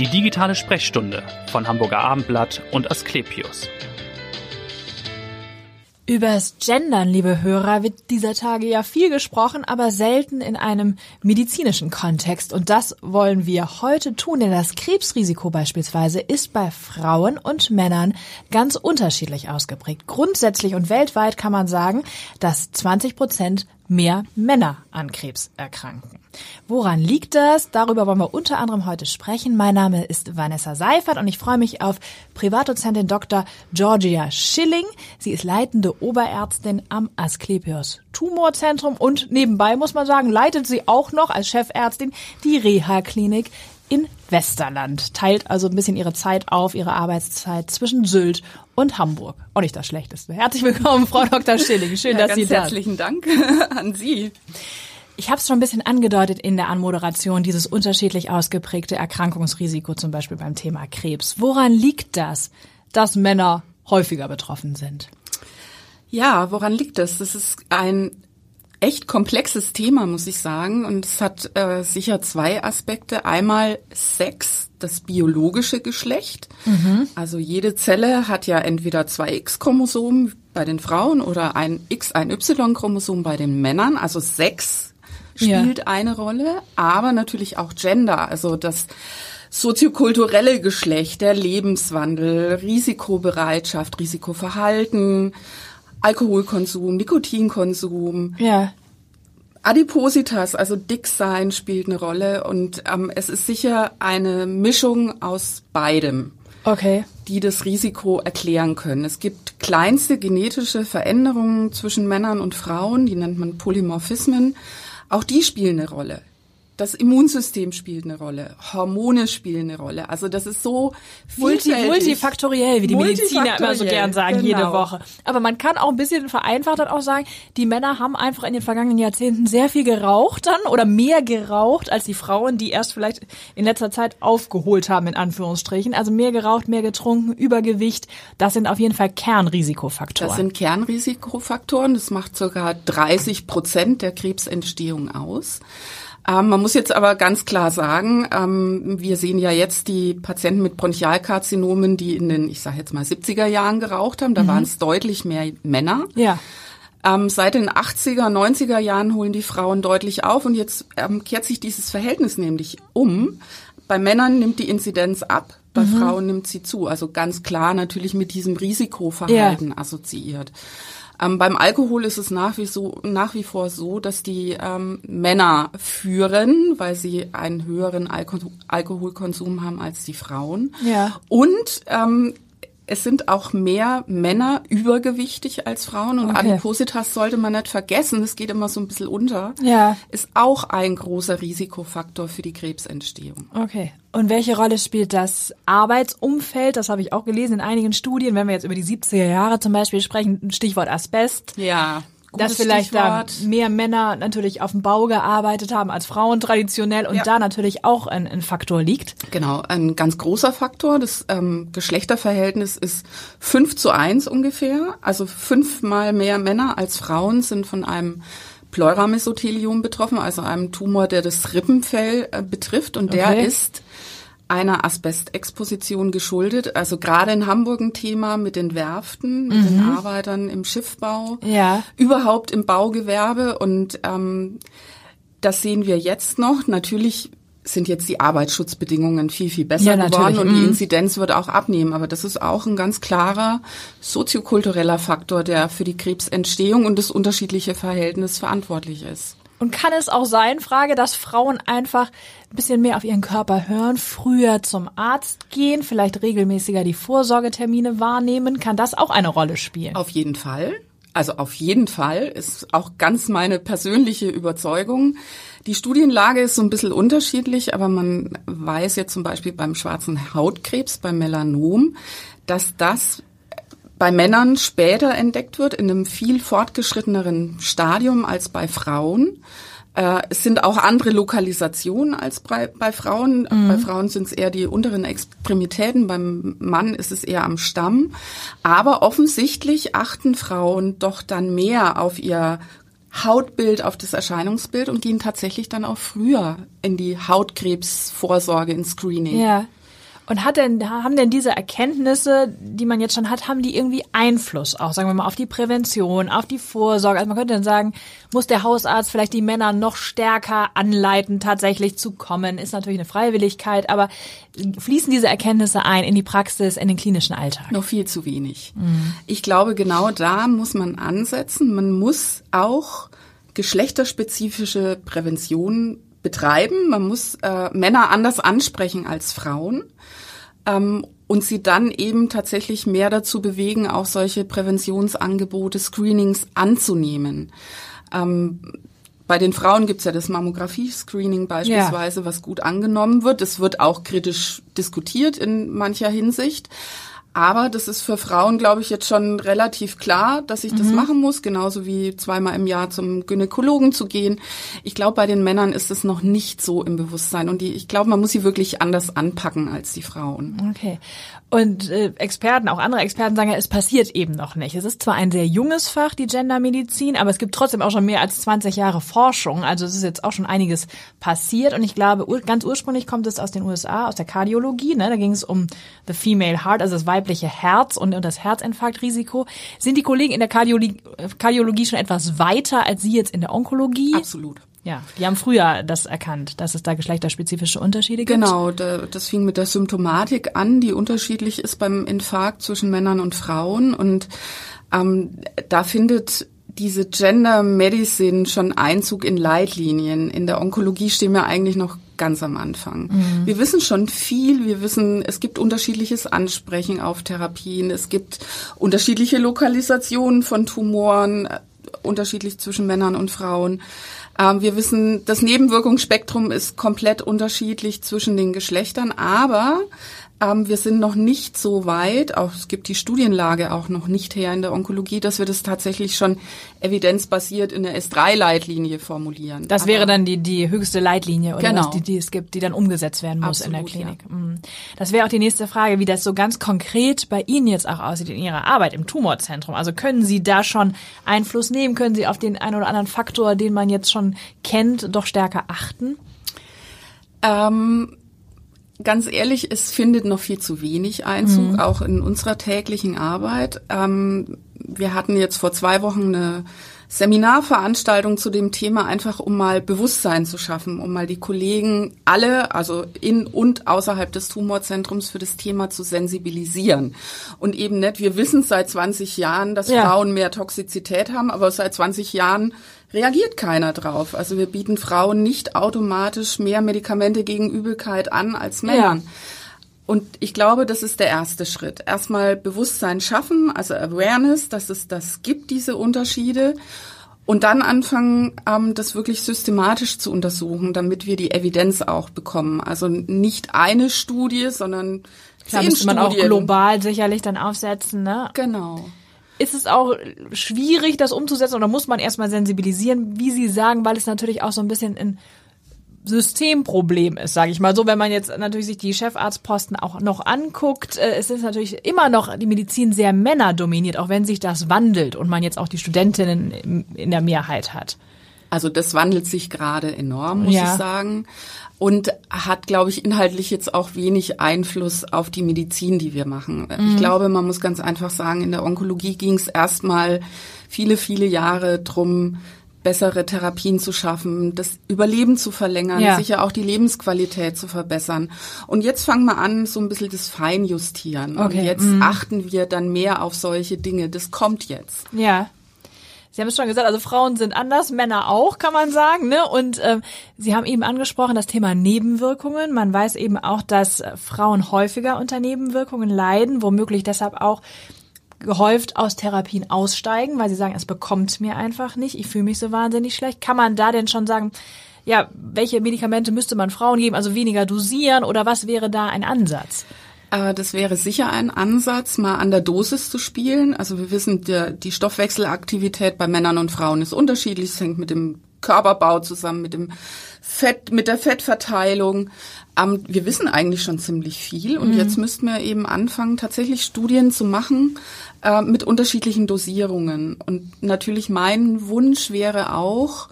Die digitale Sprechstunde von Hamburger Abendblatt und Asklepios. Übers Gendern, liebe Hörer, wird dieser Tage ja viel gesprochen, aber selten in einem medizinischen Kontext. Und das wollen wir heute tun, denn das Krebsrisiko beispielsweise ist bei Frauen und Männern ganz unterschiedlich ausgeprägt. Grundsätzlich und weltweit kann man sagen, dass 20 Prozent mehr Männer an Krebs erkranken. Woran liegt das? Darüber wollen wir unter anderem heute sprechen. Mein Name ist Vanessa Seifert und ich freue mich auf Privatdozentin Dr. Georgia Schilling. Sie ist leitende Oberärztin am Asklepios Tumorzentrum und nebenbei muss man sagen, leitet sie auch noch als Chefärztin die Reha-Klinik in Westerland, teilt also ein bisschen ihre Zeit auf, ihre Arbeitszeit zwischen Sylt und Hamburg. Auch nicht das Schlechteste. Herzlich willkommen, Frau Dr. Schilling. Schön, ja, dass Sie da sind. Herzlichen Dank an Sie. Ich habe es schon ein bisschen angedeutet in der Anmoderation, dieses unterschiedlich ausgeprägte Erkrankungsrisiko zum Beispiel beim Thema Krebs. Woran liegt das, dass Männer häufiger betroffen sind? Ja, woran liegt das? Das ist ein echt komplexes Thema, muss ich sagen. Und es hat äh, sicher zwei Aspekte. Einmal Sex, das biologische Geschlecht. Mhm. Also jede Zelle hat ja entweder zwei X-Chromosomen bei den Frauen oder ein X, ein Y-Chromosom bei den Männern. Also Sex spielt ja. eine Rolle, aber natürlich auch Gender, also das soziokulturelle Geschlecht, der Lebenswandel, Risikobereitschaft, Risikoverhalten, Alkoholkonsum, Nikotinkonsum. Ja. Adipositas, also Dicksein spielt eine Rolle und ähm, es ist sicher eine Mischung aus beidem. Okay. Die das Risiko erklären können. Es gibt kleinste genetische Veränderungen zwischen Männern und Frauen, die nennt man Polymorphismen. Auch die spielen eine Rolle das Immunsystem spielt eine Rolle, Hormone spielen eine Rolle. Also das ist so Multi, multifaktoriell, wie die Mediziner immer so gern sagen, genau. jede Woche. Aber man kann auch ein bisschen vereinfacht dann auch sagen, die Männer haben einfach in den vergangenen Jahrzehnten sehr viel geraucht dann oder mehr geraucht als die Frauen, die erst vielleicht in letzter Zeit aufgeholt haben, in Anführungsstrichen. Also mehr geraucht, mehr getrunken, Übergewicht. Das sind auf jeden Fall Kernrisikofaktoren. Das sind Kernrisikofaktoren. Das macht sogar 30 Prozent der Krebsentstehung aus. Ähm, man muss jetzt aber ganz klar sagen, ähm, wir sehen ja jetzt die Patienten mit Bronchialkarzinomen, die in den, ich sage jetzt mal 70er Jahren geraucht haben. Da mhm. waren es deutlich mehr Männer. Ja. Ähm, seit den 80er, 90er Jahren holen die Frauen deutlich auf und jetzt ähm, kehrt sich dieses Verhältnis nämlich um. Bei Männern nimmt die Inzidenz ab, bei mhm. Frauen nimmt sie zu. Also ganz klar natürlich mit diesem Risikoverhalten ja. assoziiert. Ähm, beim Alkohol ist es nach wie, so, nach wie vor so, dass die ähm, Männer führen, weil sie einen höheren Alko Alkoholkonsum haben als die Frauen. Ja. Und ähm, es sind auch mehr Männer übergewichtig als Frauen und okay. Adipositas sollte man nicht vergessen, das geht immer so ein bisschen unter. Ja. Ist auch ein großer Risikofaktor für die Krebsentstehung. Okay. Und welche Rolle spielt das Arbeitsumfeld? Das habe ich auch gelesen in einigen Studien, wenn wir jetzt über die 70er Jahre zum Beispiel sprechen, Stichwort Asbest. Ja dass vielleicht Stichwort. da mehr Männer natürlich auf dem Bau gearbeitet haben als Frauen traditionell und ja. da natürlich auch ein, ein, Faktor liegt. Genau, ein ganz großer Faktor. Das ähm, Geschlechterverhältnis ist fünf zu eins ungefähr. Also fünfmal mehr Männer als Frauen sind von einem Pleuramesothelium betroffen, also einem Tumor, der das Rippenfell äh, betrifft und der okay. ist einer Asbestexposition geschuldet. Also gerade in Hamburg ein Thema mit den Werften, mit mhm. den Arbeitern im Schiffbau, ja. überhaupt im Baugewerbe. Und ähm, das sehen wir jetzt noch. Natürlich sind jetzt die Arbeitsschutzbedingungen viel, viel besser ja, geworden und mhm. die Inzidenz wird auch abnehmen. Aber das ist auch ein ganz klarer soziokultureller Faktor, der für die Krebsentstehung und das unterschiedliche Verhältnis verantwortlich ist. Und kann es auch sein, Frage, dass Frauen einfach ein bisschen mehr auf ihren Körper hören, früher zum Arzt gehen, vielleicht regelmäßiger die Vorsorgetermine wahrnehmen? Kann das auch eine Rolle spielen? Auf jeden Fall. Also auf jeden Fall ist auch ganz meine persönliche Überzeugung. Die Studienlage ist so ein bisschen unterschiedlich, aber man weiß jetzt zum Beispiel beim schwarzen Hautkrebs, beim Melanom, dass das bei Männern später entdeckt wird, in einem viel fortgeschritteneren Stadium als bei Frauen. Äh, es sind auch andere Lokalisationen als bei, bei Frauen. Mhm. Bei Frauen sind es eher die unteren Extremitäten, beim Mann ist es eher am Stamm. Aber offensichtlich achten Frauen doch dann mehr auf ihr Hautbild, auf das Erscheinungsbild und gehen tatsächlich dann auch früher in die Hautkrebsvorsorge, ins Screening. Ja. Und hat denn, haben denn diese Erkenntnisse, die man jetzt schon hat, haben die irgendwie Einfluss auch, sagen wir mal, auf die Prävention, auf die Vorsorge? Also man könnte dann sagen, muss der Hausarzt vielleicht die Männer noch stärker anleiten, tatsächlich zu kommen? Ist natürlich eine Freiwilligkeit, aber fließen diese Erkenntnisse ein in die Praxis, in den klinischen Alltag? Noch viel zu wenig. Mhm. Ich glaube, genau da muss man ansetzen. Man muss auch geschlechterspezifische Prävention betreiben. Man muss äh, Männer anders ansprechen als Frauen ähm, und sie dann eben tatsächlich mehr dazu bewegen, auch solche Präventionsangebote, Screenings anzunehmen. Ähm, bei den Frauen gibt's ja das Mammographie-Screening beispielsweise, ja. was gut angenommen wird. Es wird auch kritisch diskutiert in mancher Hinsicht. Aber das ist für Frauen, glaube ich, jetzt schon relativ klar, dass ich das mhm. machen muss, genauso wie zweimal im Jahr zum Gynäkologen zu gehen. Ich glaube, bei den Männern ist es noch nicht so im Bewusstsein und die, ich glaube, man muss sie wirklich anders anpacken als die Frauen. Okay. Und äh, Experten, auch andere Experten sagen ja, es passiert eben noch nicht. Es ist zwar ein sehr junges Fach, die Gendermedizin, aber es gibt trotzdem auch schon mehr als 20 Jahre Forschung. Also es ist jetzt auch schon einiges passiert. Und ich glaube, ur ganz ursprünglich kommt es aus den USA, aus der Kardiologie. Ne? Da ging es um the female heart, also das weibliche Herz und, und das Herzinfarktrisiko. Sind die Kollegen in der Kardiologie, Kardiologie schon etwas weiter als Sie jetzt in der Onkologie? Absolut. Ja, die haben früher das erkannt, dass es da geschlechterspezifische Unterschiede gibt. Genau, das fing mit der Symptomatik an, die unterschiedlich ist beim Infarkt zwischen Männern und Frauen. Und ähm, da findet diese Gender Medicine schon Einzug in Leitlinien. In der Onkologie stehen wir eigentlich noch ganz am Anfang. Mhm. Wir wissen schon viel. Wir wissen, es gibt unterschiedliches Ansprechen auf Therapien. Es gibt unterschiedliche Lokalisationen von Tumoren, äh, unterschiedlich zwischen Männern und Frauen. Ähm, wir wissen, das Nebenwirkungsspektrum ist komplett unterschiedlich zwischen den Geschlechtern, aber ähm, wir sind noch nicht so weit, auch es gibt die Studienlage auch noch nicht her in der Onkologie, dass wir das tatsächlich schon evidenzbasiert in der S3-Leitlinie formulieren. Das Aber wäre dann die, die höchste Leitlinie oder genau. was, die, die es gibt, die dann umgesetzt werden muss Absolut, in der Klinik. Ja. Mhm. Das wäre auch die nächste Frage, wie das so ganz konkret bei Ihnen jetzt auch aussieht in Ihrer Arbeit im Tumorzentrum. Also können Sie da schon Einfluss nehmen? Können Sie auf den einen oder anderen Faktor, den man jetzt schon kennt, doch stärker achten? Ähm Ganz ehrlich, es findet noch viel zu wenig Einzug, mhm. auch in unserer täglichen Arbeit. Ähm, wir hatten jetzt vor zwei Wochen eine Seminarveranstaltung zu dem Thema, einfach um mal Bewusstsein zu schaffen, um mal die Kollegen alle, also in und außerhalb des Tumorzentrums für das Thema zu sensibilisieren. Und eben nicht, wir wissen seit 20 Jahren, dass ja. Frauen mehr Toxizität haben, aber seit 20 Jahren reagiert keiner drauf. Also wir bieten Frauen nicht automatisch mehr Medikamente gegen Übelkeit an als Männern. Ja. Und ich glaube, das ist der erste Schritt. Erstmal Bewusstsein schaffen, also Awareness, dass es das gibt, diese Unterschiede. Und dann anfangen, ähm, das wirklich systematisch zu untersuchen, damit wir die Evidenz auch bekommen. Also nicht eine Studie, sondern da müsste man auch global sicherlich dann aufsetzen, ne? Genau ist es auch schwierig, das umzusetzen oder muss man erstmal sensibilisieren, wie Sie sagen, weil es natürlich auch so ein bisschen ein Systemproblem ist, sage ich mal so. Wenn man jetzt natürlich sich die Chefarztposten auch noch anguckt, äh, es ist natürlich immer noch die Medizin sehr männerdominiert, auch wenn sich das wandelt und man jetzt auch die Studentinnen in der Mehrheit hat. Also das wandelt sich gerade enorm, muss ja. ich sagen. Und hat, glaube ich, inhaltlich jetzt auch wenig Einfluss auf die Medizin, die wir machen. Mhm. Ich glaube, man muss ganz einfach sagen, in der Onkologie ging es erstmal viele, viele Jahre drum, bessere Therapien zu schaffen, das Überleben zu verlängern, ja. sicher auch die Lebensqualität zu verbessern. Und jetzt fangen wir an, so ein bisschen das Feinjustieren. Okay. Und jetzt mhm. achten wir dann mehr auf solche Dinge. Das kommt jetzt. Ja. Sie haben es schon gesagt, also Frauen sind anders, Männer auch, kann man sagen. Ne? Und ähm, Sie haben eben angesprochen das Thema Nebenwirkungen. Man weiß eben auch, dass Frauen häufiger unter Nebenwirkungen leiden, womöglich deshalb auch gehäuft aus Therapien aussteigen, weil sie sagen, es bekommt mir einfach nicht, ich fühle mich so wahnsinnig schlecht. Kann man da denn schon sagen, ja, welche Medikamente müsste man Frauen geben, also weniger dosieren oder was wäre da ein Ansatz? Äh, das wäre sicher ein Ansatz, mal an der Dosis zu spielen. Also wir wissen, die Stoffwechselaktivität bei Männern und Frauen ist unterschiedlich. Es hängt mit dem Körperbau zusammen, mit dem Fett, mit der Fettverteilung. Ähm, wir wissen eigentlich schon ziemlich viel und mhm. jetzt müssten wir eben anfangen, tatsächlich Studien zu machen äh, mit unterschiedlichen Dosierungen. Und natürlich mein Wunsch wäre auch,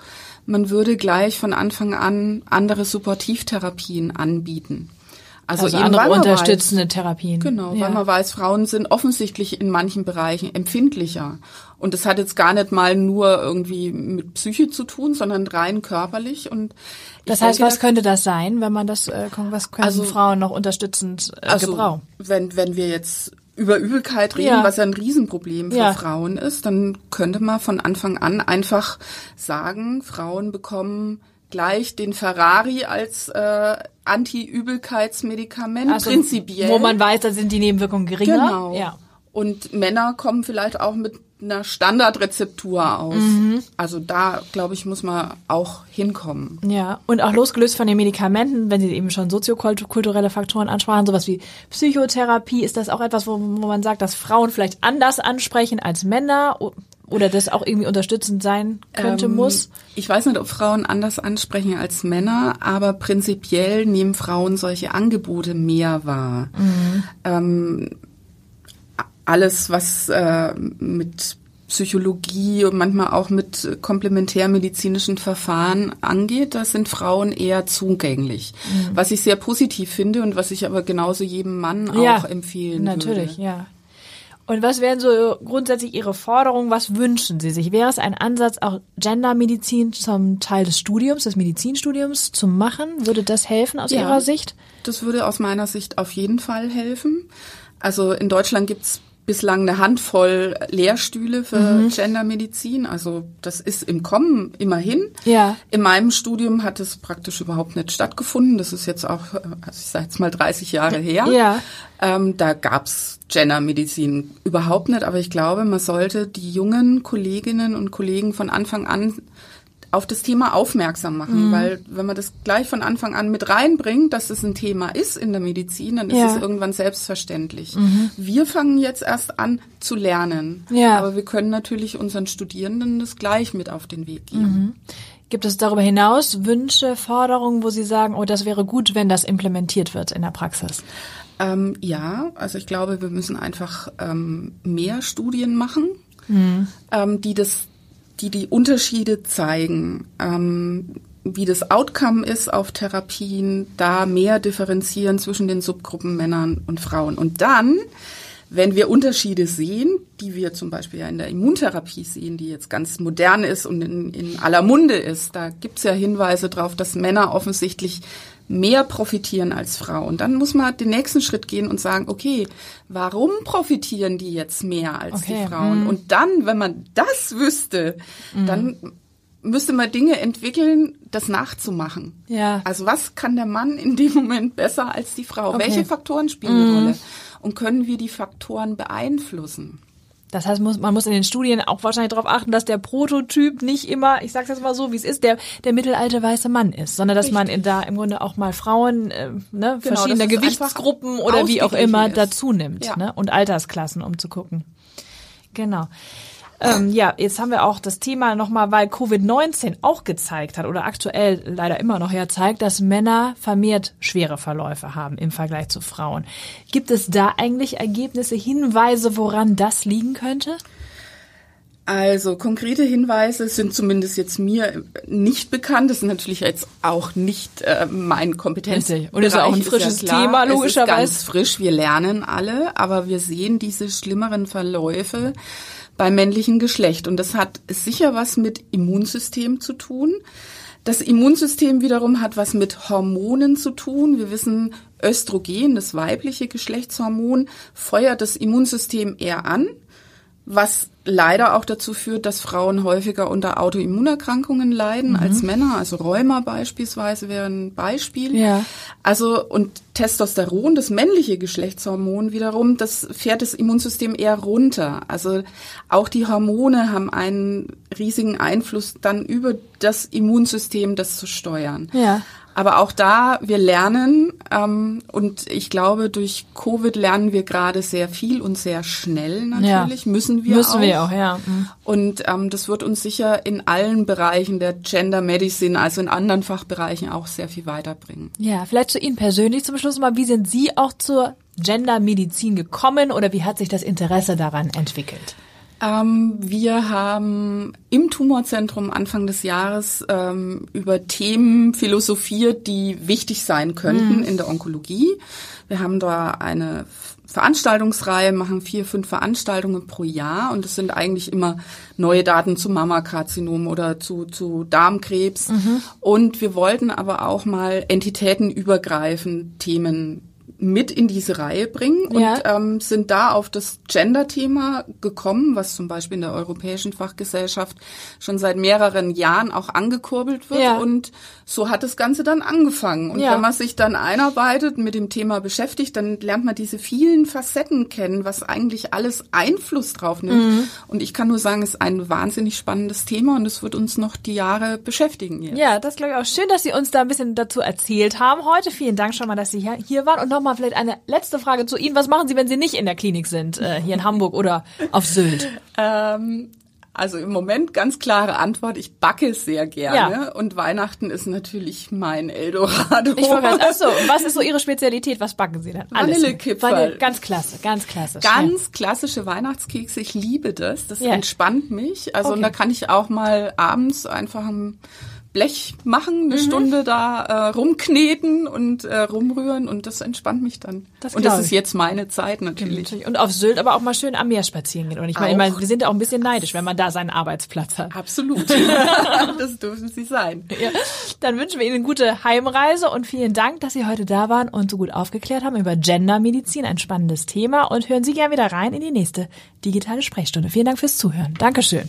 man würde gleich von Anfang an andere Supportivtherapien anbieten. Also, also andere unterstützende weiß, Therapien. Genau, ja. weil man weiß, Frauen sind offensichtlich in manchen Bereichen empfindlicher. Und das hat jetzt gar nicht mal nur irgendwie mit Psyche zu tun, sondern rein körperlich. Und das heißt, denke, was könnte das sein, wenn man das, äh, was können also, Frauen noch unterstützend äh, also, gebrauchen? Wenn, wenn wir jetzt über Übelkeit reden, ja. was ja ein Riesenproblem für ja. Frauen ist, dann könnte man von Anfang an einfach sagen, Frauen bekommen gleich den Ferrari als äh, Anti-Übelkeitsmedikament also, prinzipiell. Wo man weiß, da sind die Nebenwirkungen geringer. Genau. Ja. Und Männer kommen vielleicht auch mit einer Standardrezeptur aus. Mhm. Also da, glaube ich, muss man auch hinkommen. Ja, und auch losgelöst von den Medikamenten, wenn Sie eben schon soziokulturelle Faktoren ansprachen, sowas wie Psychotherapie, ist das auch etwas, wo, wo man sagt, dass Frauen vielleicht anders ansprechen als Männer oder das auch irgendwie unterstützend sein könnte, ähm, muss? Ich weiß nicht, ob Frauen anders ansprechen als Männer, aber prinzipiell nehmen Frauen solche Angebote mehr wahr. Mhm. Ähm, alles, was äh, mit Psychologie und manchmal auch mit komplementärmedizinischen Verfahren angeht, da sind Frauen eher zugänglich. Mhm. Was ich sehr positiv finde und was ich aber genauso jedem Mann ja, auch empfehlen natürlich, würde. ja. Und was wären so grundsätzlich Ihre Forderungen? Was wünschen Sie sich? Wäre es ein Ansatz, auch Gendermedizin zum Teil des Studiums, des Medizinstudiums zu machen? Würde das helfen aus ja, Ihrer Sicht? Das würde aus meiner Sicht auf jeden Fall helfen. Also in Deutschland gibt's bislang eine Handvoll Lehrstühle für mhm. Gendermedizin. Also das ist im Kommen immerhin. Ja. In meinem Studium hat es praktisch überhaupt nicht stattgefunden. Das ist jetzt auch, also ich sage jetzt mal 30 Jahre her. Ja. Ähm, da gab's Gendermedizin überhaupt nicht. Aber ich glaube, man sollte die jungen Kolleginnen und Kollegen von Anfang an auf das Thema aufmerksam machen, mhm. weil wenn man das gleich von Anfang an mit reinbringt, dass es ein Thema ist in der Medizin, dann ist ja. es irgendwann selbstverständlich. Mhm. Wir fangen jetzt erst an zu lernen, ja. aber wir können natürlich unseren Studierenden das gleich mit auf den Weg geben. Mhm. Gibt es darüber hinaus Wünsche, Forderungen, wo Sie sagen, oh, das wäre gut, wenn das implementiert wird in der Praxis? Ähm, ja, also ich glaube, wir müssen einfach ähm, mehr Studien machen, mhm. ähm, die das die die Unterschiede zeigen, ähm, wie das Outcome ist auf Therapien, da mehr differenzieren zwischen den Subgruppen Männern und Frauen. Und dann, wenn wir Unterschiede sehen, die wir zum Beispiel ja in der Immuntherapie sehen, die jetzt ganz modern ist und in, in aller Munde ist, da gibt's ja Hinweise darauf, dass Männer offensichtlich mehr profitieren als Frauen. Dann muss man den nächsten Schritt gehen und sagen, okay, warum profitieren die jetzt mehr als okay. die Frauen? Mhm. Und dann, wenn man das wüsste, mhm. dann müsste man Dinge entwickeln, das nachzumachen. Ja. Also was kann der Mann in dem Moment besser als die Frau? Okay. Welche Faktoren spielen mhm. eine Rolle? Und können wir die Faktoren beeinflussen? Das heißt, muss, man muss in den Studien auch wahrscheinlich darauf achten, dass der Prototyp nicht immer, ich sag's jetzt mal so, wie es ist, der der mittelalte weiße Mann ist, sondern dass Richtig. man in, da im Grunde auch mal Frauen, äh, ne, genau, verschiedene Gewichtsgruppen oder wie auch immer dazu nimmt, ja. ne, und Altersklassen, um zu gucken. Genau. Ähm, ja, jetzt haben wir auch das Thema nochmal, weil Covid-19 auch gezeigt hat oder aktuell leider immer noch ja zeigt, dass Männer vermehrt schwere Verläufe haben im Vergleich zu Frauen. Gibt es da eigentlich Ergebnisse, Hinweise, woran das liegen könnte? Also konkrete Hinweise sind zumindest jetzt mir nicht bekannt. Das ist natürlich jetzt auch nicht äh, mein Kompetenzbereich. Und ist ja auch ein frisches ja Thema logischerweise. Es ist ganz frisch. Wir lernen alle, aber wir sehen diese schlimmeren Verläufe beim männlichen Geschlecht. Und das hat sicher was mit Immunsystem zu tun. Das Immunsystem wiederum hat was mit Hormonen zu tun. Wir wissen, Östrogen, das weibliche Geschlechtshormon, feuert das Immunsystem eher an was leider auch dazu führt, dass Frauen häufiger unter Autoimmunerkrankungen leiden mhm. als Männer. Also Rheuma beispielsweise wäre ein Beispiel. Ja. Also und Testosteron, das männliche Geschlechtshormon wiederum, das fährt das Immunsystem eher runter. Also auch die Hormone haben einen riesigen Einfluss dann über das Immunsystem, das zu steuern. Ja. Aber auch da, wir lernen ähm, und ich glaube, durch Covid lernen wir gerade sehr viel und sehr schnell natürlich, ja. müssen wir müssen auch. wir auch, ja. Mhm. Und ähm, das wird uns sicher in allen Bereichen der Gender Medicine, also in anderen Fachbereichen auch sehr viel weiterbringen. Ja, vielleicht zu Ihnen persönlich zum Schluss mal, wie sind Sie auch zur Gender Medizin gekommen oder wie hat sich das Interesse daran entwickelt? Ähm, wir haben im Tumorzentrum Anfang des Jahres ähm, über Themen philosophiert, die wichtig sein könnten mhm. in der Onkologie. Wir haben da eine Veranstaltungsreihe, machen vier, fünf Veranstaltungen pro Jahr und es sind eigentlich immer neue Daten zu Mammakarzinom oder zu, zu Darmkrebs. Mhm. Und wir wollten aber auch mal entitätenübergreifend Themen mit in diese Reihe bringen und ja. ähm, sind da auf das Gender-Thema gekommen, was zum Beispiel in der Europäischen Fachgesellschaft schon seit mehreren Jahren auch angekurbelt wird. Ja. Und so hat das Ganze dann angefangen. Und ja. wenn man sich dann einarbeitet, mit dem Thema beschäftigt, dann lernt man diese vielen Facetten kennen, was eigentlich alles Einfluss drauf nimmt. Mhm. Und ich kann nur sagen, es ist ein wahnsinnig spannendes Thema und es wird uns noch die Jahre beschäftigen. Jetzt. Ja, das glaube ich auch. Schön, dass Sie uns da ein bisschen dazu erzählt haben heute. Vielen Dank schon mal, dass Sie hier waren und nochmal mal vielleicht eine letzte Frage zu Ihnen. Was machen Sie, wenn Sie nicht in der Klinik sind, äh, hier in Hamburg oder auf Sylt? Ähm, also im Moment ganz klare Antwort, ich backe sehr gerne ja. und Weihnachten ist natürlich mein Eldorado. Ich wollte ach so, was ist so Ihre Spezialität? Was backen Sie dann? Vanillekipferl. Vanille, ganz klasse, ganz klasse. Ganz ja. klassische Weihnachtskekse, ich liebe das. Das ja. entspannt mich. Also okay. und da kann ich auch mal abends einfach ein Blech machen, eine mhm. Stunde da äh, rumkneten und äh, rumrühren und das entspannt mich dann. Das und das ist jetzt meine Zeit natürlich. Und auf Sylt aber auch mal schön am Meer spazieren gehen. Und ich meine, ich mein, wir sind ja auch ein bisschen neidisch, wenn man da seinen Arbeitsplatz hat. Absolut. das dürfen Sie sein. Ja. Dann wünschen wir Ihnen eine gute Heimreise und vielen Dank, dass Sie heute da waren und so gut aufgeklärt haben über Gendermedizin, ein spannendes Thema. Und hören Sie gerne wieder rein in die nächste digitale Sprechstunde. Vielen Dank fürs Zuhören. Dankeschön.